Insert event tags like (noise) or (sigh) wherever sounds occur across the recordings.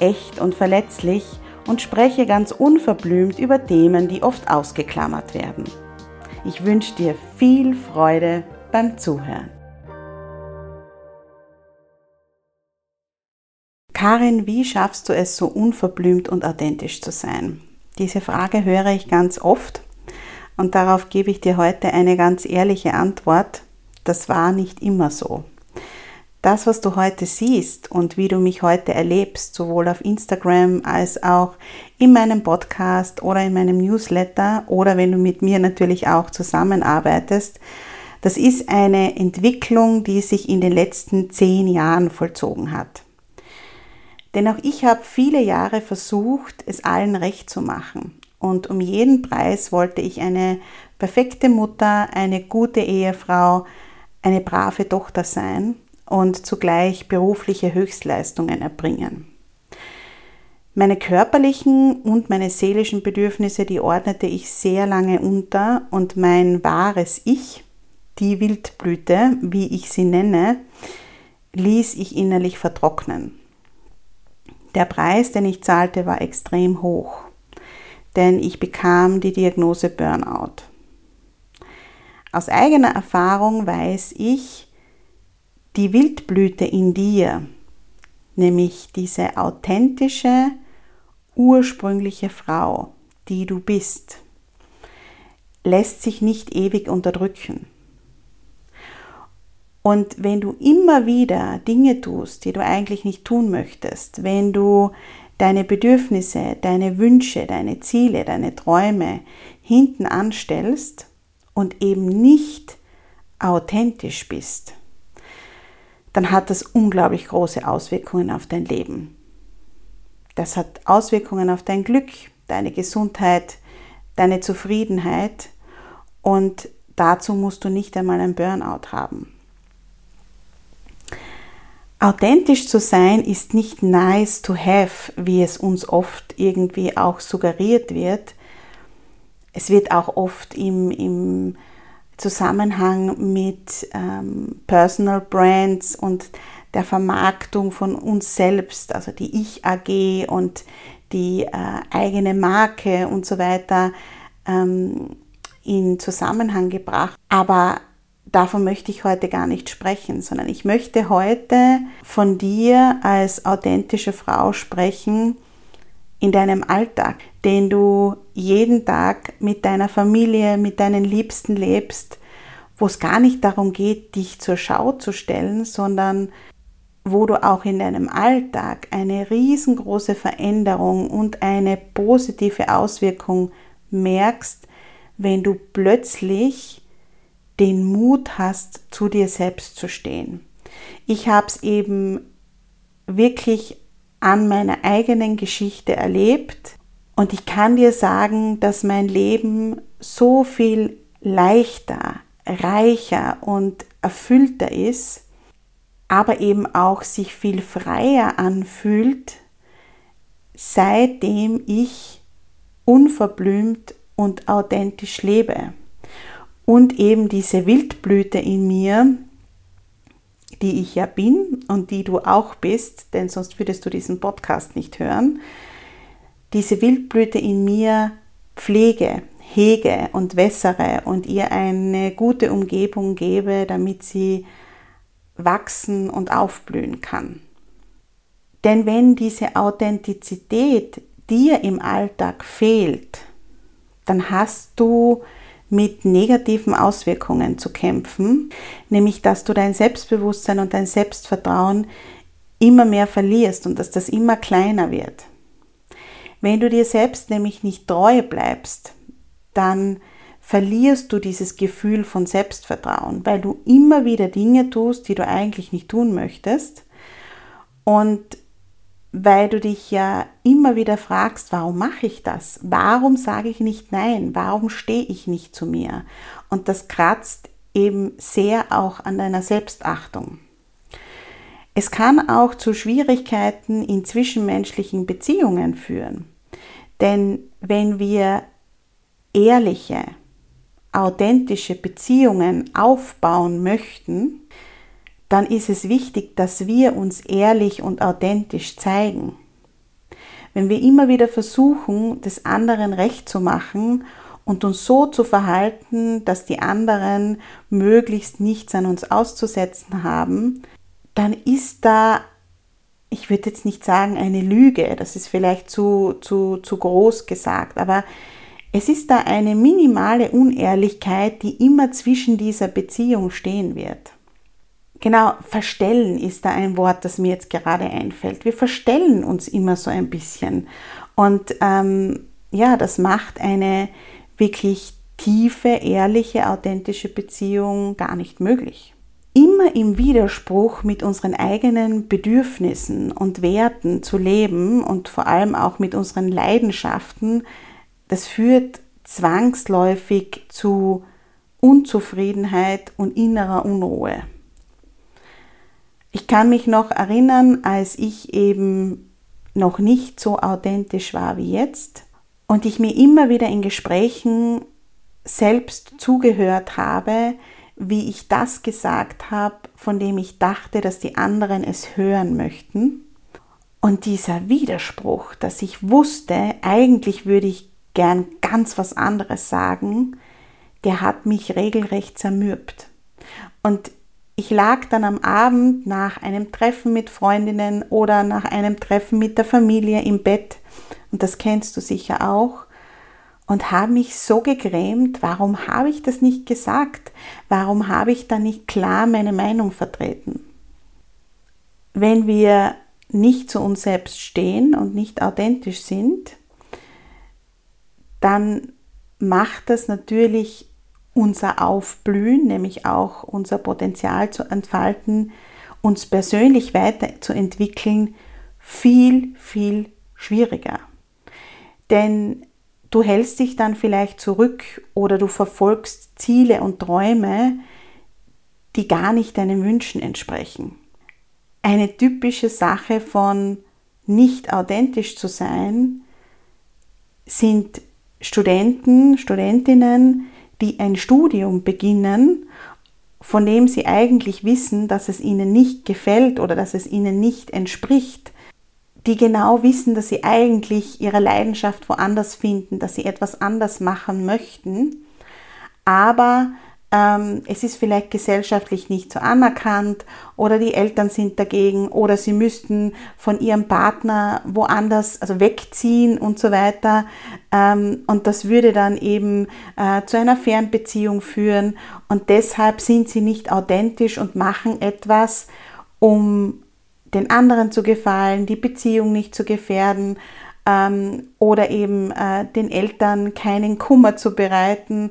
echt und verletzlich und spreche ganz unverblümt über Themen, die oft ausgeklammert werden. Ich wünsche dir viel Freude beim Zuhören. Karin, wie schaffst du es, so unverblümt und authentisch zu sein? Diese Frage höre ich ganz oft und darauf gebe ich dir heute eine ganz ehrliche Antwort. Das war nicht immer so das, was du heute siehst und wie du mich heute erlebst, sowohl auf Instagram als auch in meinem Podcast oder in meinem Newsletter oder wenn du mit mir natürlich auch zusammenarbeitest, das ist eine Entwicklung, die sich in den letzten zehn Jahren vollzogen hat. Denn auch ich habe viele Jahre versucht, es allen recht zu machen. Und um jeden Preis wollte ich eine perfekte Mutter, eine gute Ehefrau, eine brave Tochter sein und zugleich berufliche Höchstleistungen erbringen. Meine körperlichen und meine seelischen Bedürfnisse, die ordnete ich sehr lange unter und mein wahres Ich, die Wildblüte, wie ich sie nenne, ließ ich innerlich vertrocknen. Der Preis, den ich zahlte, war extrem hoch, denn ich bekam die Diagnose Burnout. Aus eigener Erfahrung weiß ich, die Wildblüte in dir, nämlich diese authentische, ursprüngliche Frau, die du bist, lässt sich nicht ewig unterdrücken. Und wenn du immer wieder Dinge tust, die du eigentlich nicht tun möchtest, wenn du deine Bedürfnisse, deine Wünsche, deine Ziele, deine Träume hinten anstellst und eben nicht authentisch bist, dann hat das unglaublich große Auswirkungen auf dein Leben. Das hat Auswirkungen auf dein Glück, deine Gesundheit, deine Zufriedenheit und dazu musst du nicht einmal ein Burnout haben. Authentisch zu sein ist nicht nice to have, wie es uns oft irgendwie auch suggeriert wird. Es wird auch oft im, im Zusammenhang mit ähm, Personal Brands und der Vermarktung von uns selbst, also die Ich AG und die äh, eigene Marke und so weiter ähm, in Zusammenhang gebracht. Aber davon möchte ich heute gar nicht sprechen, sondern ich möchte heute von dir als authentische Frau sprechen, in deinem Alltag, den du jeden Tag mit deiner Familie, mit deinen Liebsten lebst, wo es gar nicht darum geht, dich zur Schau zu stellen, sondern wo du auch in deinem Alltag eine riesengroße Veränderung und eine positive Auswirkung merkst, wenn du plötzlich den Mut hast, zu dir selbst zu stehen. Ich habe es eben wirklich an meiner eigenen Geschichte erlebt und ich kann dir sagen, dass mein Leben so viel leichter, reicher und erfüllter ist, aber eben auch sich viel freier anfühlt, seitdem ich unverblümt und authentisch lebe. Und eben diese Wildblüte in mir, die ich ja bin und die du auch bist, denn sonst würdest du diesen Podcast nicht hören, diese Wildblüte in mir pflege, hege und wässere und ihr eine gute Umgebung gebe, damit sie wachsen und aufblühen kann. Denn wenn diese Authentizität dir im Alltag fehlt, dann hast du mit negativen Auswirkungen zu kämpfen, nämlich dass du dein Selbstbewusstsein und dein Selbstvertrauen immer mehr verlierst und dass das immer kleiner wird. Wenn du dir selbst nämlich nicht treu bleibst, dann verlierst du dieses Gefühl von Selbstvertrauen, weil du immer wieder Dinge tust, die du eigentlich nicht tun möchtest und weil du dich ja immer wieder fragst, warum mache ich das? Warum sage ich nicht nein? Warum stehe ich nicht zu mir? Und das kratzt eben sehr auch an deiner Selbstachtung. Es kann auch zu Schwierigkeiten in zwischenmenschlichen Beziehungen führen. Denn wenn wir ehrliche, authentische Beziehungen aufbauen möchten, dann ist es wichtig, dass wir uns ehrlich und authentisch zeigen. Wenn wir immer wieder versuchen, des anderen recht zu machen und uns so zu verhalten, dass die anderen möglichst nichts an uns auszusetzen haben, dann ist da, ich würde jetzt nicht sagen eine Lüge, das ist vielleicht zu, zu, zu groß gesagt, aber es ist da eine minimale Unehrlichkeit, die immer zwischen dieser Beziehung stehen wird. Genau, verstellen ist da ein Wort, das mir jetzt gerade einfällt. Wir verstellen uns immer so ein bisschen. Und ähm, ja, das macht eine wirklich tiefe, ehrliche, authentische Beziehung gar nicht möglich. Immer im Widerspruch mit unseren eigenen Bedürfnissen und Werten zu leben und vor allem auch mit unseren Leidenschaften, das führt zwangsläufig zu Unzufriedenheit und innerer Unruhe. Ich kann mich noch erinnern, als ich eben noch nicht so authentisch war wie jetzt und ich mir immer wieder in Gesprächen selbst zugehört habe, wie ich das gesagt habe, von dem ich dachte, dass die anderen es hören möchten. Und dieser Widerspruch, dass ich wusste, eigentlich würde ich gern ganz was anderes sagen, der hat mich regelrecht zermürbt. Und ich lag dann am Abend nach einem Treffen mit Freundinnen oder nach einem Treffen mit der Familie im Bett, und das kennst du sicher auch, und habe mich so gegrämt, warum habe ich das nicht gesagt? Warum habe ich da nicht klar meine Meinung vertreten? Wenn wir nicht zu uns selbst stehen und nicht authentisch sind, dann macht das natürlich unser Aufblühen, nämlich auch unser Potenzial zu entfalten, uns persönlich weiterzuentwickeln, viel, viel schwieriger. Denn du hältst dich dann vielleicht zurück oder du verfolgst Ziele und Träume, die gar nicht deinen Wünschen entsprechen. Eine typische Sache von nicht authentisch zu sein sind Studenten, Studentinnen, die ein Studium beginnen, von dem sie eigentlich wissen, dass es ihnen nicht gefällt oder dass es ihnen nicht entspricht, die genau wissen, dass sie eigentlich ihre Leidenschaft woanders finden, dass sie etwas anders machen möchten, aber ähm, es ist vielleicht gesellschaftlich nicht so anerkannt oder die Eltern sind dagegen oder sie müssten von ihrem Partner woanders, also wegziehen und so weiter. Ähm, und das würde dann eben äh, zu einer Fernbeziehung führen und deshalb sind sie nicht authentisch und machen etwas, um den anderen zu gefallen, die Beziehung nicht zu gefährden ähm, oder eben äh, den Eltern keinen Kummer zu bereiten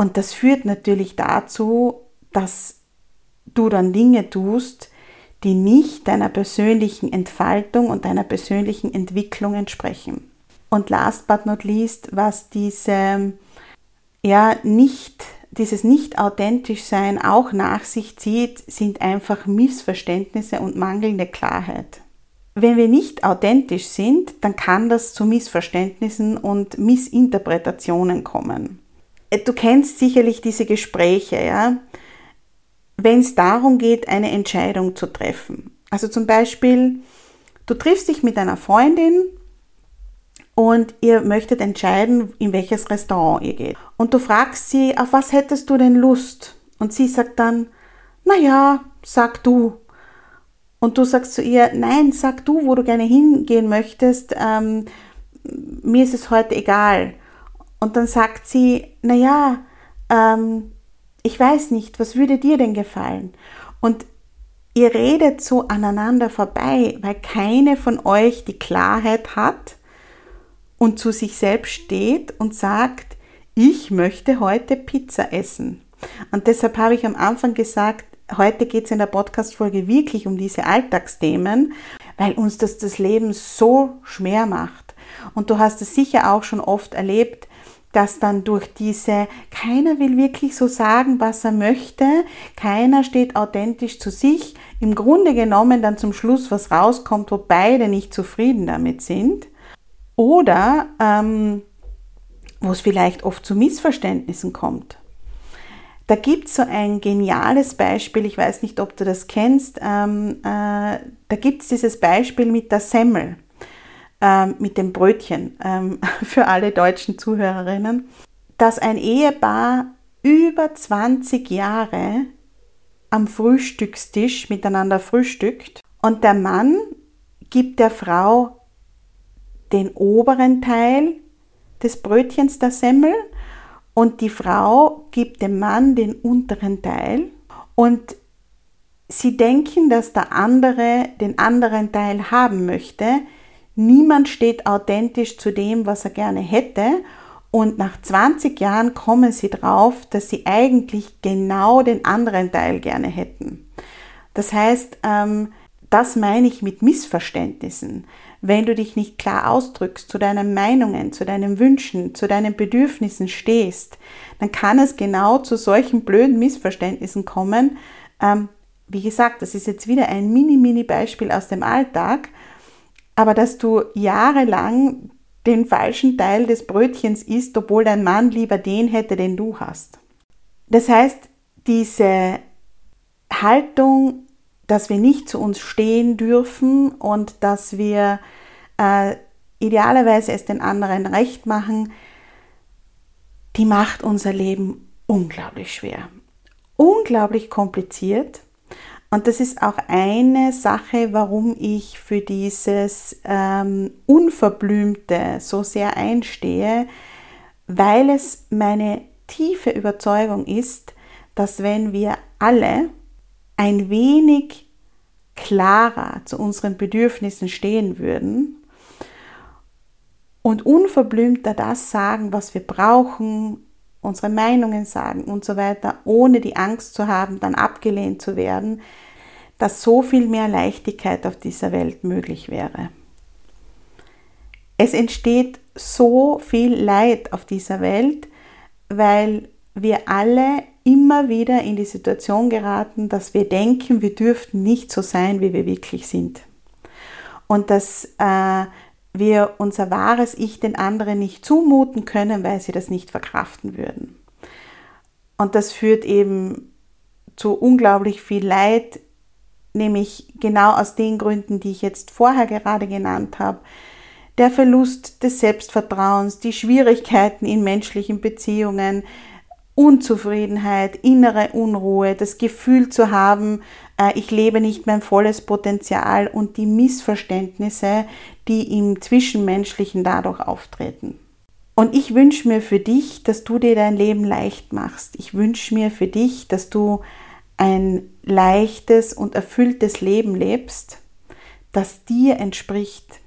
und das führt natürlich dazu, dass du dann Dinge tust, die nicht deiner persönlichen Entfaltung und deiner persönlichen Entwicklung entsprechen. Und last but not least, was diese, ja, nicht, dieses nicht authentisch sein auch nach sich zieht, sind einfach Missverständnisse und mangelnde Klarheit. Wenn wir nicht authentisch sind, dann kann das zu Missverständnissen und Missinterpretationen kommen. Äh, du kennst sicherlich diese Gespräche, ja, wenn es darum geht, eine Entscheidung zu treffen. Also zum Beispiel, du triffst dich mit einer Freundin und ihr möchtet entscheiden, in welches Restaurant ihr geht. Und du fragst sie, auf was hättest du denn Lust? Und sie sagt dann, naja, sag du. Und du sagst zu ihr, nein, sag du, wo du gerne hingehen möchtest. Ähm, mir ist es heute egal. Und dann sagt sie, naja, ähm, ich weiß nicht, was würde dir denn gefallen? Und ihr redet so aneinander vorbei, weil keine von euch die Klarheit hat und zu sich selbst steht und sagt, ich möchte heute Pizza essen. Und deshalb habe ich am Anfang gesagt, heute geht es in der Podcast-Folge wirklich um diese Alltagsthemen, weil uns das das Leben so schwer macht. Und du hast es sicher auch schon oft erlebt, dass dann durch diese, keiner will wirklich so sagen, was er möchte, keiner steht authentisch zu sich, im Grunde genommen dann zum Schluss was rauskommt, wo beide nicht zufrieden damit sind. Oder ähm, wo es vielleicht oft zu Missverständnissen kommt. Da gibt es so ein geniales Beispiel, ich weiß nicht, ob du das kennst, ähm, äh, da gibt es dieses Beispiel mit der Semmel, äh, mit dem Brötchen, äh, (laughs) für alle deutschen Zuhörerinnen, dass ein Ehepaar über 20 Jahre am Frühstückstisch miteinander frühstückt und der Mann gibt der Frau den oberen Teil des Brötchens der Semmel und die Frau gibt dem Mann den unteren Teil und sie denken, dass der andere den anderen Teil haben möchte. Niemand steht authentisch zu dem, was er gerne hätte und nach 20 Jahren kommen sie drauf, dass sie eigentlich genau den anderen Teil gerne hätten. Das heißt, ähm, das meine ich mit Missverständnissen wenn du dich nicht klar ausdrückst, zu deinen Meinungen, zu deinen Wünschen, zu deinen Bedürfnissen stehst, dann kann es genau zu solchen blöden Missverständnissen kommen. Ähm, wie gesagt, das ist jetzt wieder ein mini-mini-Beispiel aus dem Alltag, aber dass du jahrelang den falschen Teil des Brötchens isst, obwohl dein Mann lieber den hätte, den du hast. Das heißt, diese Haltung dass wir nicht zu uns stehen dürfen und dass wir äh, idealerweise es den anderen recht machen, die macht unser Leben unglaublich schwer, unglaublich kompliziert. Und das ist auch eine Sache, warum ich für dieses ähm, Unverblümte so sehr einstehe, weil es meine tiefe Überzeugung ist, dass wenn wir alle ein wenig klarer zu unseren Bedürfnissen stehen würden und unverblümter das sagen, was wir brauchen, unsere Meinungen sagen und so weiter, ohne die Angst zu haben, dann abgelehnt zu werden, dass so viel mehr Leichtigkeit auf dieser Welt möglich wäre. Es entsteht so viel Leid auf dieser Welt, weil wir alle immer wieder in die Situation geraten, dass wir denken, wir dürften nicht so sein, wie wir wirklich sind. Und dass äh, wir unser wahres Ich den anderen nicht zumuten können, weil sie das nicht verkraften würden. Und das führt eben zu unglaublich viel Leid, nämlich genau aus den Gründen, die ich jetzt vorher gerade genannt habe. Der Verlust des Selbstvertrauens, die Schwierigkeiten in menschlichen Beziehungen, Unzufriedenheit, innere Unruhe, das Gefühl zu haben, ich lebe nicht mein volles Potenzial und die Missverständnisse, die im Zwischenmenschlichen dadurch auftreten. Und ich wünsche mir für dich, dass du dir dein Leben leicht machst. Ich wünsche mir für dich, dass du ein leichtes und erfülltes Leben lebst, das dir entspricht,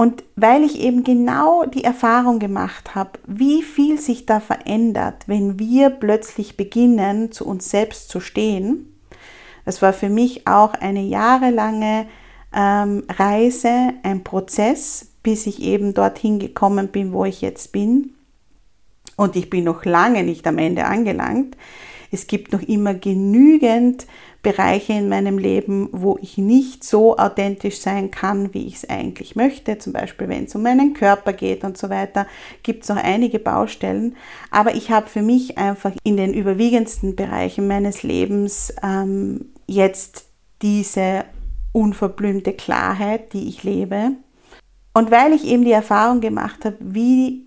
und weil ich eben genau die Erfahrung gemacht habe, wie viel sich da verändert, wenn wir plötzlich beginnen, zu uns selbst zu stehen, das war für mich auch eine jahrelange ähm, Reise, ein Prozess, bis ich eben dorthin gekommen bin, wo ich jetzt bin. Und ich bin noch lange nicht am Ende angelangt. Es gibt noch immer genügend Bereiche in meinem Leben, wo ich nicht so authentisch sein kann, wie ich es eigentlich möchte. Zum Beispiel, wenn es um meinen Körper geht und so weiter, gibt es noch einige Baustellen. Aber ich habe für mich einfach in den überwiegendsten Bereichen meines Lebens ähm, jetzt diese unverblümte Klarheit, die ich lebe. Und weil ich eben die Erfahrung gemacht habe, wie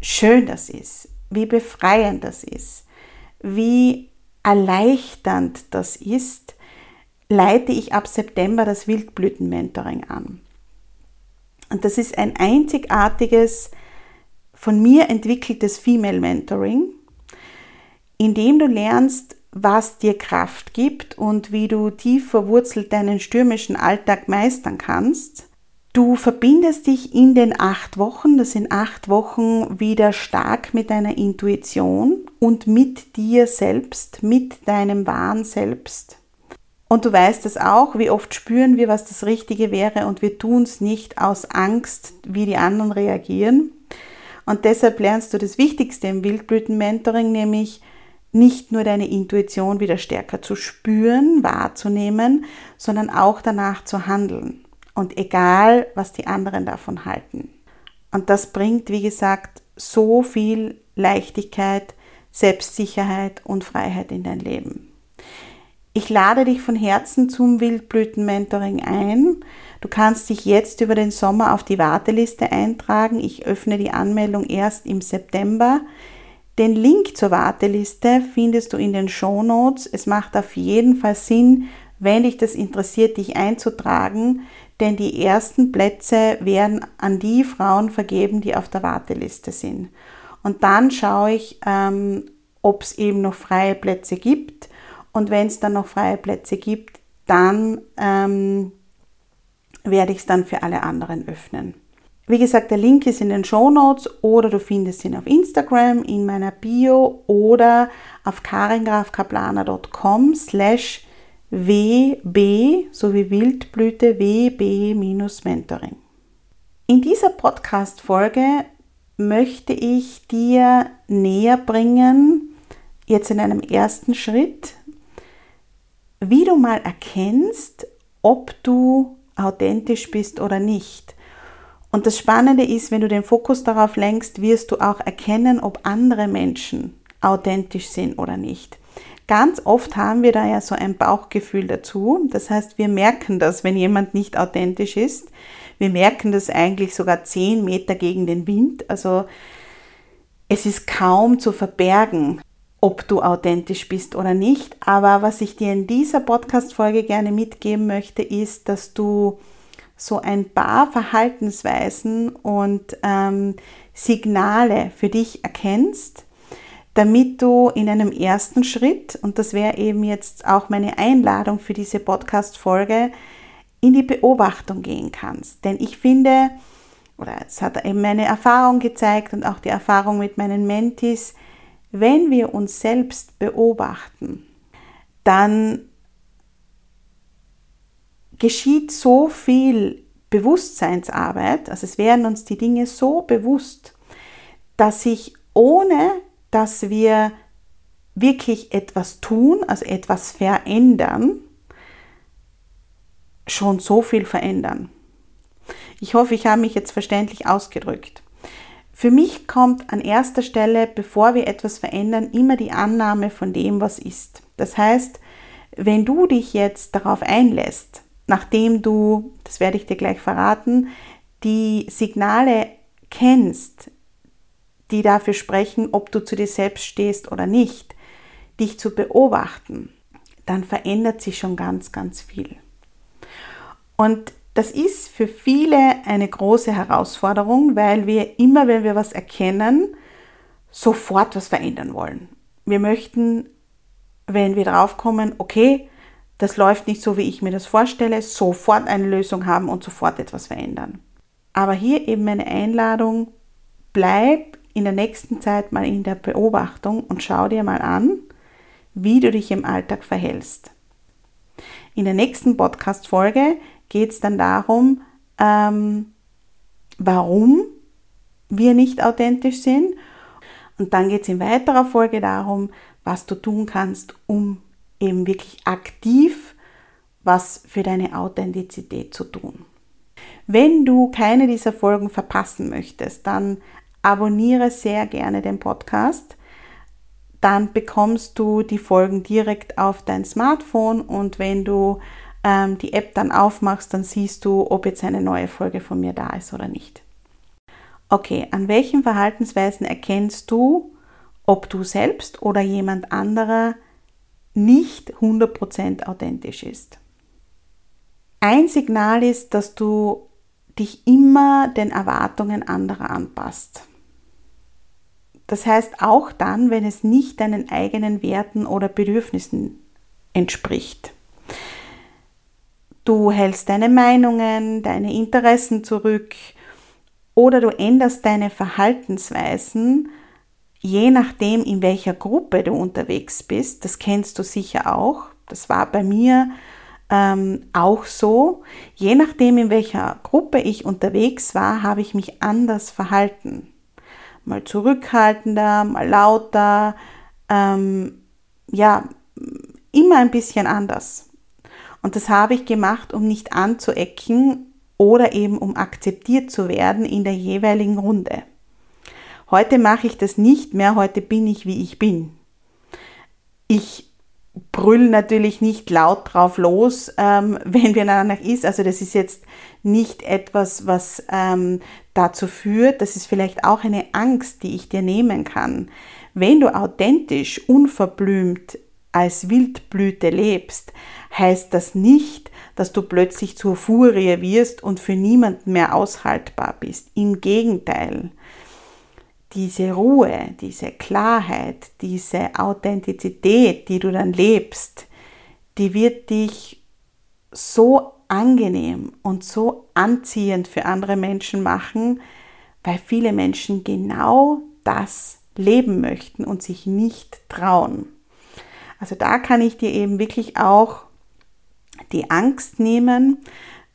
schön das ist, wie befreiend das ist, wie erleichternd das ist, leite ich ab September das Wildblüten-Mentoring an. Und das ist ein einzigartiges von mir entwickeltes Female Mentoring, in dem du lernst, was dir Kraft gibt und wie du tief verwurzelt deinen stürmischen Alltag meistern kannst. Du verbindest dich in den acht Wochen, das sind acht Wochen, wieder stark mit deiner Intuition und mit dir selbst, mit deinem wahren Selbst. Und du weißt es auch, wie oft spüren wir, was das Richtige wäre und wir tun es nicht aus Angst, wie die anderen reagieren. Und deshalb lernst du das Wichtigste im Wildblüten-Mentoring, nämlich nicht nur deine Intuition wieder stärker zu spüren, wahrzunehmen, sondern auch danach zu handeln. Und egal, was die anderen davon halten. Und das bringt, wie gesagt, so viel Leichtigkeit, Selbstsicherheit und Freiheit in dein Leben. Ich lade dich von Herzen zum Wildblüten-Mentoring ein. Du kannst dich jetzt über den Sommer auf die Warteliste eintragen. Ich öffne die Anmeldung erst im September. Den Link zur Warteliste findest du in den Show Notes. Es macht auf jeden Fall Sinn, wenn dich das interessiert, dich einzutragen, denn die ersten Plätze werden an die Frauen vergeben, die auf der Warteliste sind. Und dann schaue ich, ähm, ob es eben noch freie Plätze gibt und wenn es dann noch freie Plätze gibt, dann ähm, werde ich es dann für alle anderen öffnen. Wie gesagt, der Link ist in den Show Notes oder du findest ihn auf Instagram in meiner Bio oder auf karingrafkaplaner.com slash wb sowie Wildblüte wb-mentoring. In dieser Podcast-Folge möchte ich dir näher bringen, jetzt in einem ersten Schritt, wie du mal erkennst, ob du authentisch bist oder nicht. Und das Spannende ist, wenn du den Fokus darauf lenkst, wirst du auch erkennen, ob andere Menschen authentisch sind oder nicht. Ganz oft haben wir da ja so ein Bauchgefühl dazu. Das heißt, wir merken das, wenn jemand nicht authentisch ist. Wir merken das eigentlich sogar zehn Meter gegen den Wind. Also es ist kaum zu verbergen, ob du authentisch bist oder nicht. Aber was ich dir in dieser Podcast-Folge gerne mitgeben möchte, ist, dass du so ein paar Verhaltensweisen und ähm, Signale für dich erkennst, damit du in einem ersten Schritt, und das wäre eben jetzt auch meine Einladung für diese Podcast-Folge, in die Beobachtung gehen kannst. Denn ich finde, oder es hat eben meine Erfahrung gezeigt und auch die Erfahrung mit meinen Mentis, wenn wir uns selbst beobachten, dann geschieht so viel Bewusstseinsarbeit, also es werden uns die Dinge so bewusst, dass sich ohne, dass wir wirklich etwas tun, also etwas verändern, schon so viel verändern. Ich hoffe, ich habe mich jetzt verständlich ausgedrückt. Für mich kommt an erster Stelle, bevor wir etwas verändern, immer die Annahme von dem, was ist. Das heißt, wenn du dich jetzt darauf einlässt, nachdem du, das werde ich dir gleich verraten, die Signale kennst, die dafür sprechen, ob du zu dir selbst stehst oder nicht, dich zu beobachten, dann verändert sich schon ganz, ganz viel. Und das ist für viele eine große Herausforderung, weil wir immer, wenn wir was erkennen, sofort was verändern wollen. Wir möchten, wenn wir draufkommen, okay, das läuft nicht so, wie ich mir das vorstelle, sofort eine Lösung haben und sofort etwas verändern. Aber hier eben eine Einladung, bleib in der nächsten Zeit mal in der Beobachtung und schau dir mal an, wie du dich im Alltag verhältst. In der nächsten Podcast-Folge geht es dann darum, ähm, warum wir nicht authentisch sind. Und dann geht es in weiterer Folge darum, was du tun kannst, um eben wirklich aktiv was für deine Authentizität zu tun. Wenn du keine dieser Folgen verpassen möchtest, dann abonniere sehr gerne den Podcast. Dann bekommst du die Folgen direkt auf dein Smartphone und wenn du ähm, die App dann aufmachst, dann siehst du, ob jetzt eine neue Folge von mir da ist oder nicht. Okay, an welchen Verhaltensweisen erkennst du, ob du selbst oder jemand anderer nicht 100% authentisch ist? Ein Signal ist, dass du dich immer den Erwartungen anderer anpasst. Das heißt auch dann, wenn es nicht deinen eigenen Werten oder Bedürfnissen entspricht. Du hältst deine Meinungen, deine Interessen zurück oder du änderst deine Verhaltensweisen, je nachdem, in welcher Gruppe du unterwegs bist. Das kennst du sicher auch. Das war bei mir ähm, auch so. Je nachdem, in welcher Gruppe ich unterwegs war, habe ich mich anders verhalten. Mal zurückhaltender, mal lauter, ähm, ja, immer ein bisschen anders. Und das habe ich gemacht, um nicht anzuecken oder eben um akzeptiert zu werden in der jeweiligen Runde. Heute mache ich das nicht mehr, heute bin ich, wie ich bin. Ich brüll natürlich nicht laut drauf los, ähm, (laughs) wenn wir danach ist. Also das ist jetzt nicht etwas, was ähm, dazu führt. Das ist vielleicht auch eine Angst, die ich dir nehmen kann. Wenn du authentisch, unverblümt als Wildblüte lebst, heißt das nicht, dass du plötzlich zur Furie wirst und für niemanden mehr aushaltbar bist. Im Gegenteil, diese Ruhe, diese Klarheit, diese Authentizität, die du dann lebst, die wird dich so angenehm und so anziehend für andere Menschen machen, weil viele Menschen genau das leben möchten und sich nicht trauen. Also da kann ich dir eben wirklich auch die Angst nehmen.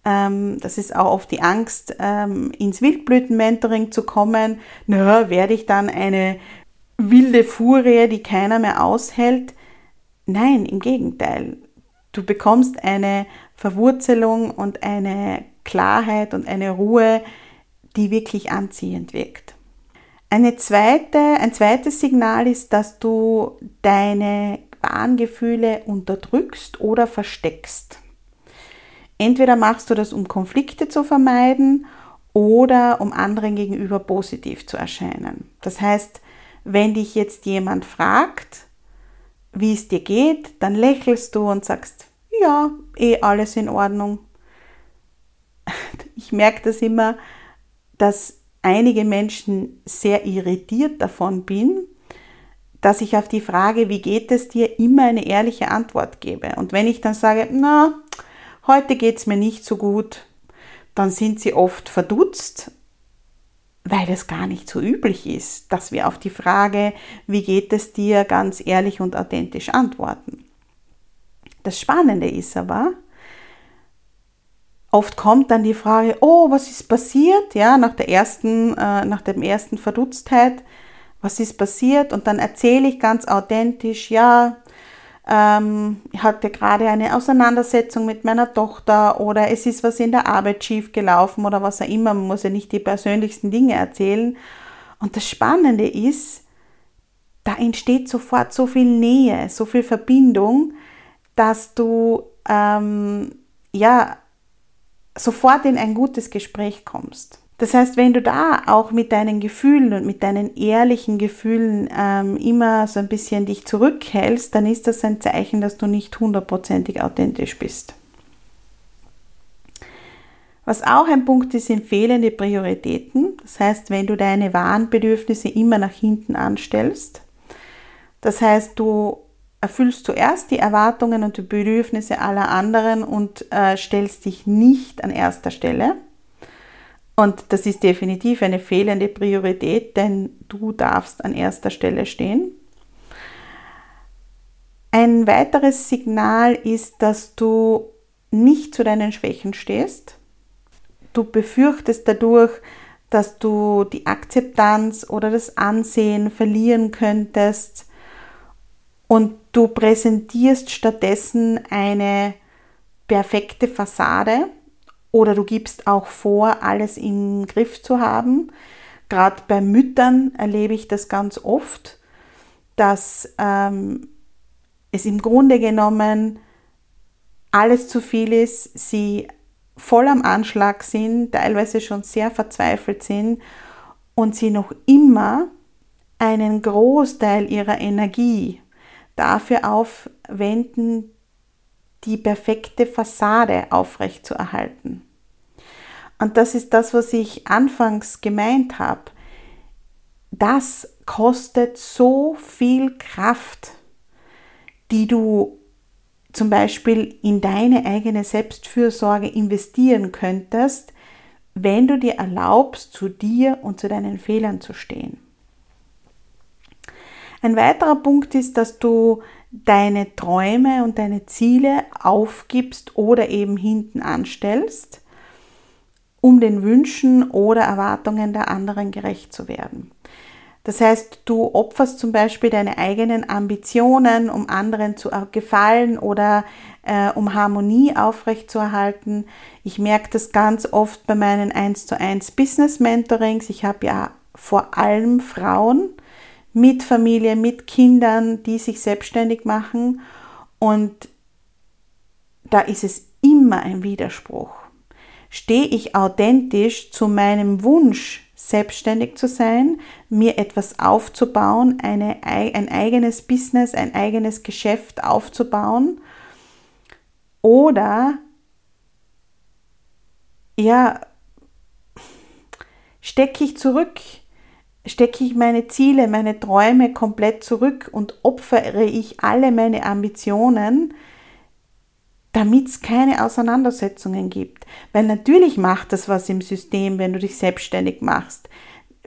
Ähm, das ist auch oft die Angst, ähm, ins Wildblüten-Mentoring zu kommen. Na, werde ich dann eine wilde Furie, die keiner mehr aushält? Nein, im Gegenteil. Du bekommst eine Verwurzelung und eine Klarheit und eine Ruhe, die wirklich anziehend wirkt. Eine zweite, ein zweites Signal ist, dass du deine Warngefühle unterdrückst oder versteckst. Entweder machst du das, um Konflikte zu vermeiden oder um anderen gegenüber positiv zu erscheinen. Das heißt, wenn dich jetzt jemand fragt, wie es dir geht, dann lächelst du und sagst, ja, eh alles in Ordnung. Ich merke das immer, dass einige Menschen sehr irritiert davon bin, dass ich auf die Frage, wie geht es dir, immer eine ehrliche Antwort gebe. Und wenn ich dann sage, na, heute geht es mir nicht so gut, dann sind sie oft verdutzt, weil es gar nicht so üblich ist, dass wir auf die Frage, wie geht es dir, ganz ehrlich und authentisch antworten. Das Spannende ist aber, oft kommt dann die Frage, oh, was ist passiert? Ja, nach der ersten, äh, nach dem ersten Verdutztheit, was ist passiert? Und dann erzähle ich ganz authentisch, ja, ähm, ich hatte gerade eine Auseinandersetzung mit meiner Tochter oder es ist was in der Arbeit schief gelaufen oder was auch immer. Man muss ja nicht die persönlichsten Dinge erzählen. Und das Spannende ist, da entsteht sofort so viel Nähe, so viel Verbindung, dass du ähm, ja sofort in ein gutes Gespräch kommst. Das heißt, wenn du da auch mit deinen Gefühlen und mit deinen ehrlichen Gefühlen ähm, immer so ein bisschen dich zurückhältst, dann ist das ein Zeichen, dass du nicht hundertprozentig authentisch bist. Was auch ein Punkt ist, sind fehlende Prioritäten. Das heißt, wenn du deine wahren Bedürfnisse immer nach hinten anstellst, das heißt, du erfüllst zuerst die Erwartungen und die Bedürfnisse aller anderen und äh, stellst dich nicht an erster Stelle und das ist definitiv eine fehlende Priorität, denn du darfst an erster Stelle stehen. Ein weiteres Signal ist, dass du nicht zu deinen Schwächen stehst. Du befürchtest dadurch, dass du die Akzeptanz oder das Ansehen verlieren könntest und du präsentierst stattdessen eine perfekte Fassade oder du gibst auch vor, alles im Griff zu haben. Gerade bei Müttern erlebe ich das ganz oft, dass ähm, es im Grunde genommen alles zu viel ist, sie voll am Anschlag sind, teilweise schon sehr verzweifelt sind und sie noch immer einen Großteil ihrer Energie dafür aufwenden, die perfekte Fassade aufrechtzuerhalten. Und das ist das, was ich anfangs gemeint habe. Das, kostet so viel Kraft, die du zum Beispiel in deine eigene Selbstfürsorge investieren könntest, wenn du dir erlaubst, zu dir und zu deinen Fehlern zu stehen. Ein weiterer Punkt ist, dass du deine Träume und deine Ziele aufgibst oder eben hinten anstellst, um den Wünschen oder Erwartungen der anderen gerecht zu werden. Das heißt, du opferst zum Beispiel deine eigenen Ambitionen, um anderen zu gefallen oder äh, um Harmonie aufrechtzuerhalten. Ich merke das ganz oft bei meinen 1 zu 1 Business Mentorings. Ich habe ja vor allem Frauen mit Familie, mit Kindern, die sich selbstständig machen. Und da ist es immer ein Widerspruch. Stehe ich authentisch zu meinem Wunsch, selbstständig zu sein, mir etwas aufzubauen, eine, ein eigenes Business, ein eigenes Geschäft aufzubauen? Oder ja, stecke ich zurück, stecke ich meine Ziele, meine Träume komplett zurück und opfere ich alle meine Ambitionen, damit es keine Auseinandersetzungen gibt. Weil natürlich macht das was im System, wenn du dich selbstständig machst.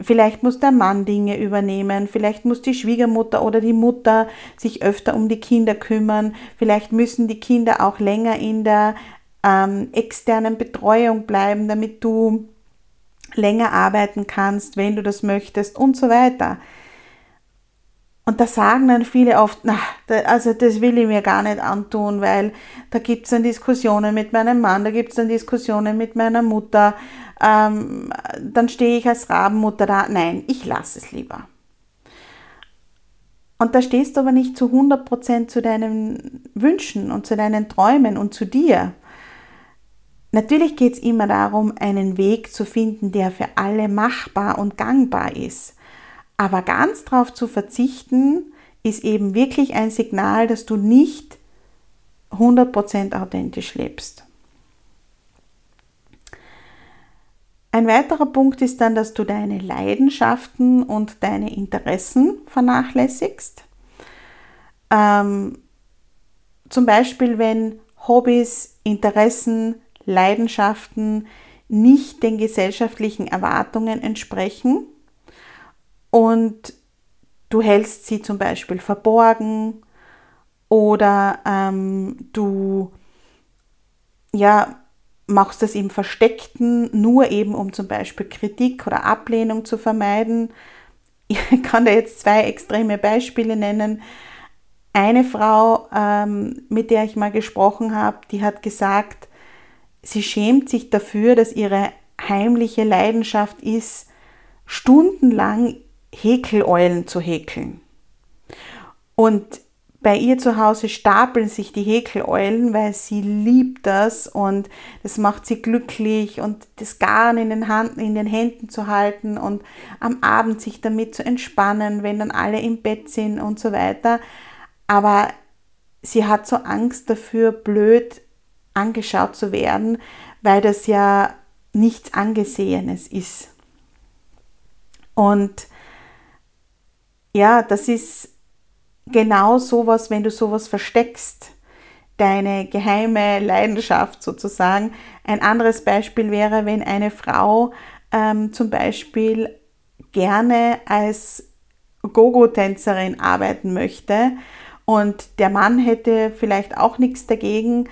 Vielleicht muss der Mann Dinge übernehmen, vielleicht muss die Schwiegermutter oder die Mutter sich öfter um die Kinder kümmern, vielleicht müssen die Kinder auch länger in der ähm, externen Betreuung bleiben, damit du länger arbeiten kannst, wenn du das möchtest und so weiter. Und da sagen dann viele oft, na, also das will ich mir gar nicht antun, weil da gibt es dann Diskussionen mit meinem Mann, da gibt es dann Diskussionen mit meiner Mutter, ähm, dann stehe ich als Rabenmutter da. Nein, ich lasse es lieber. Und da stehst du aber nicht zu 100% zu deinen Wünschen und zu deinen Träumen und zu dir. Natürlich geht es immer darum, einen Weg zu finden, der für alle machbar und gangbar ist. Aber ganz darauf zu verzichten, ist eben wirklich ein Signal, dass du nicht 100% authentisch lebst. Ein weiterer Punkt ist dann, dass du deine Leidenschaften und deine Interessen vernachlässigst. Ähm, zum Beispiel, wenn Hobbys, Interessen, Leidenschaften nicht den gesellschaftlichen Erwartungen entsprechen und du hältst sie zum Beispiel verborgen oder ähm, du ja, machst das im Versteckten, nur eben um zum Beispiel Kritik oder Ablehnung zu vermeiden. (laughs) Ich kann da jetzt zwei extreme Beispiele nennen. Eine Frau, ähm, mit der ich mal gesprochen habe, die hat gesagt, sie schämt sich dafür, dass ihre heimliche Leidenschaft ist, stundenlang Häkeleulen zu häkeln. Und bei ihr zu Hause stapeln sich die Häkeleulen, weil sie liebt das und das macht sie glücklich und das Garn in den, Hand, in den Händen zu halten und am Abend sich damit zu entspannen, wenn dann alle im Bett sind und so weiter. Aber sie hat so Angst dafür, blöd angeschaut zu werden, weil das ja nichts Angesehenes ist. Und ja, das ist genau sowas, wenn du sowas versteckst, deine geheime Leidenschaft sozusagen. Ein anderes Beispiel wäre, wenn eine Frau ähm, zum Beispiel gerne als Gogo-Tänzerin arbeiten möchte und der Mann hätte vielleicht auch nichts dagegen,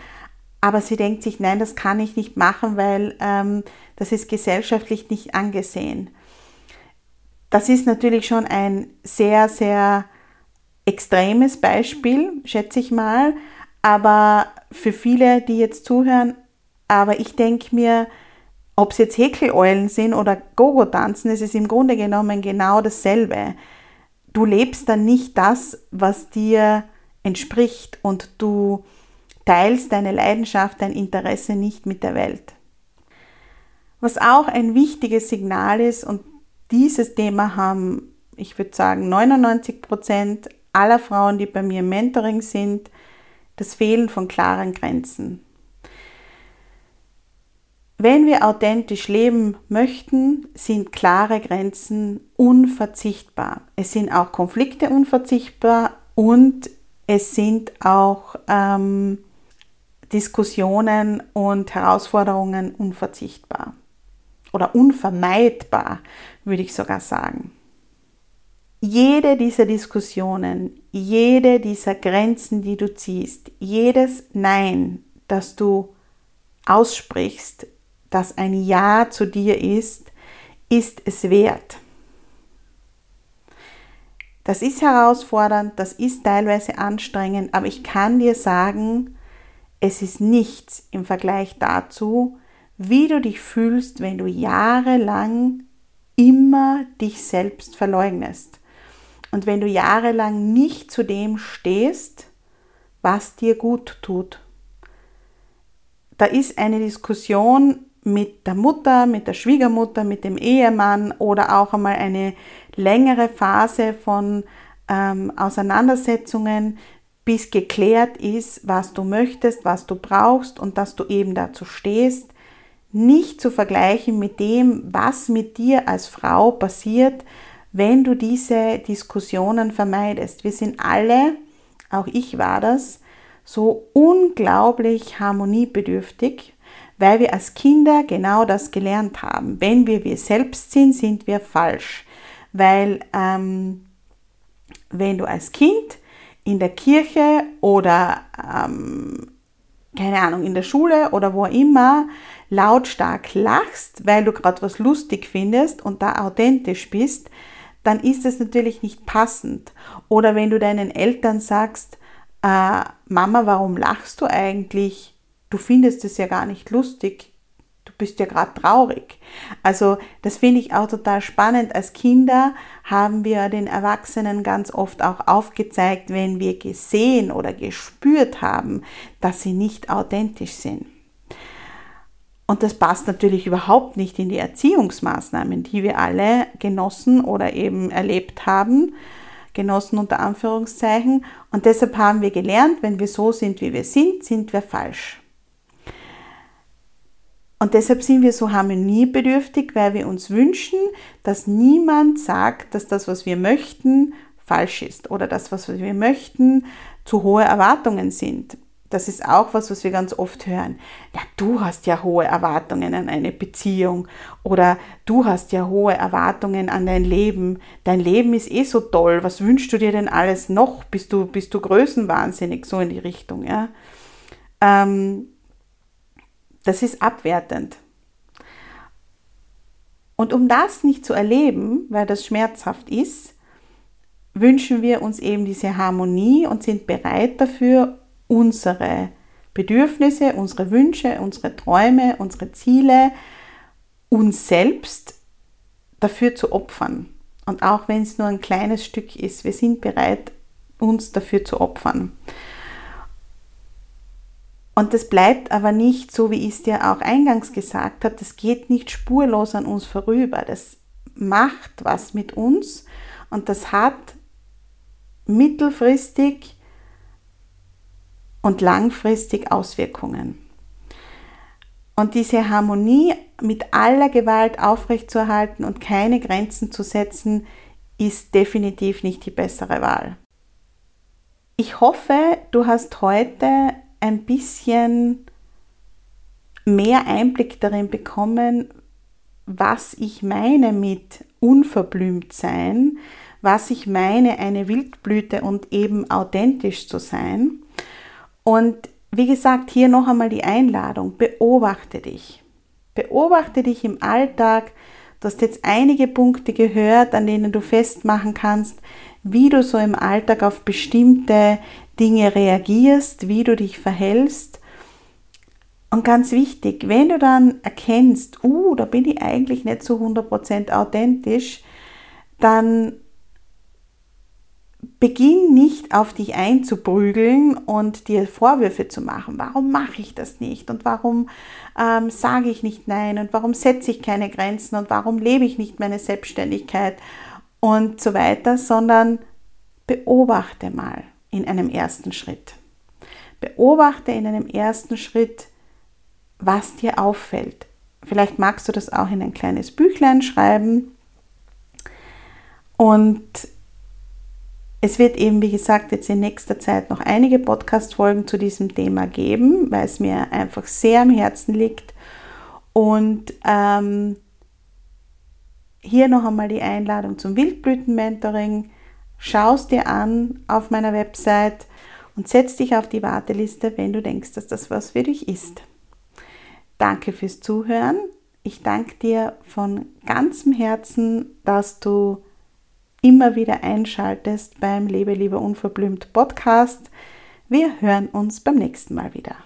aber sie denkt sich, nein, das kann ich nicht machen, weil ähm, das ist gesellschaftlich nicht angesehen. Das ist natürlich schon ein sehr, sehr extremes Beispiel, schätze ich mal, aber für viele, die jetzt zuhören, aber ich denke mir, ob es jetzt Häkeleulen sind oder Gogo-Tanzen, es ist im Grunde genommen genau dasselbe. Du lebst dann nicht das, was dir entspricht und du teilst deine Leidenschaft, dein Interesse nicht mit der Welt. Was auch ein wichtiges Signal ist, und dieses Thema haben, ich würde sagen, 99 Prozent aller Frauen, die bei mir im Mentoring sind, das Fehlen von klaren Grenzen. Wenn wir authentisch leben möchten, sind klare Grenzen unverzichtbar. Es sind auch Konflikte unverzichtbar und es sind auch ähm, Diskussionen und Herausforderungen unverzichtbar oder unvermeidbar, würde ich sogar sagen. Jede dieser Diskussionen, jede dieser Grenzen, die du ziehst, jedes Nein, das du aussprichst, das ein Ja zu dir ist, ist es wert. Das ist herausfordernd, das ist teilweise anstrengend, aber ich kann dir sagen, es ist nichts im Vergleich dazu, wie du dich fühlst, wenn du jahrelang immer dich selbst verleugnest. Und wenn du jahrelang nicht zu dem stehst, was dir gut tut. Da ist eine Diskussion mit der Mutter, mit der Schwiegermutter, mit dem Ehemann oder auch einmal eine längere Phase von ähm, Auseinandersetzungen, bis geklärt ist, was du möchtest, was du brauchst und dass du eben dazu stehst, nicht zu vergleichen mit dem, was mit dir als Frau passiert, wenn du diese Diskussionen vermeidest. Wir sind alle, auch ich war das, so unglaublich harmoniebedürftig weil wir als Kinder genau das gelernt haben. Wenn wir wir selbst sind, sind wir falsch. Weil ähm, wenn du als Kind in der Kirche oder ähm, keine Ahnung, in der Schule oder wo immer lautstark lachst, weil du gerade was lustig findest und da authentisch bist, dann ist es natürlich nicht passend. Oder wenn du deinen Eltern sagst, äh, Mama, warum lachst du eigentlich? du findest es ja gar nicht lustig, bist ja gerade traurig. Also das finde ich auch total spannend. Als Kinder haben wir den Erwachsenen ganz oft auch aufgezeigt, wenn wir gesehen oder gespürt haben, dass sie nicht authentisch sind. Und das passt natürlich überhaupt nicht in die Erziehungsmaßnahmen, die wir alle genossen oder eben erlebt haben, genossen unter Anführungszeichen. Und deshalb haben wir gelernt, wenn wir so sind, wie wir sind, sind wir falsch. Und deshalb sind wir so harmoniebedürftig, weil wir uns wünschen, dass niemand sagt, dass das, was wir möchten, falsch ist oder das, was wir möchten, zu hohe Erwartungen sind. Das ist auch was, was wir ganz oft hören. Ja, du hast ja hohe Erwartungen an eine Beziehung oder du hast ja hohe Erwartungen an dein Leben. Dein Leben ist eh so toll. Was wünschst du dir denn alles noch? Bist du, bist du größenwahnsinnig so in die Richtung? Ja? Ähm, das ist abwertend. Und um das nicht zu erleben, weil das schmerzhaft ist, wünschen wir uns eben diese Harmonie und sind bereit dafür, unsere Bedürfnisse, unsere Wünsche, unsere Träume, unsere Ziele, uns selbst dafür zu opfern. Und auch wenn es nur ein kleines Stück ist, wir sind bereit, uns dafür zu opfern. Und das bleibt aber nicht, so wie ich es dir auch eingangs gesagt habe, das geht nicht spurlos an uns vorüber. Das macht was mit uns und das hat mittelfristig und langfristig Auswirkungen. Und diese Harmonie mit aller Gewalt aufrechtzuerhalten und keine Grenzen zu setzen, ist definitiv nicht die bessere Wahl. Ich hoffe, du hast heute ein bisschen mehr Einblick darin bekommen, was ich meine mit unverblümt sein, was ich meine, eine Wildblüte und eben authentisch zu sein. Und wie gesagt, hier noch einmal die Einladung, beobachte dich. Beobachte dich im Alltag. Du hast jetzt einige Punkte gehört, an denen du festmachen kannst, wie du so im Alltag auf bestimmte Dinge reagierst, wie du dich verhältst. Und ganz wichtig, wenn du dann erkennst, uh, da bin ich eigentlich nicht zu 100% authentisch, dann beginn nicht auf dich einzuprügeln und dir Vorwürfe zu machen. Warum mache ich das nicht? Und warum ähm, sage ich nicht Nein? Und warum setze ich keine Grenzen? Und warum lebe ich nicht meine Selbstständigkeit? Und so weiter, sondern beobachte mal in einem ersten Schritt. Beobachte in einem ersten Schritt, was dir auffällt. vielleicht magst du das auch in ein kleines Büchlein schreiben. Und es wird eben, wie gesagt, jetzt in nächster Zeit noch einige Podcast-Folgen zu diesem Thema geben, weil es mir einfach sehr am Herzen liegt. Und ähm, hier noch einmal die Einladung zum Wildblüten-Mentoring. Schau es dir an auf meiner Website und setz dich auf die Warteliste, wenn du denkst, dass das was für dich ist. Danke fürs Zuhören. Ich danke dir von ganzem Herzen, dass du immer wieder einschaltest beim Lebe lieber unverblümt Podcast. Wir hören uns beim nächsten Mal wieder.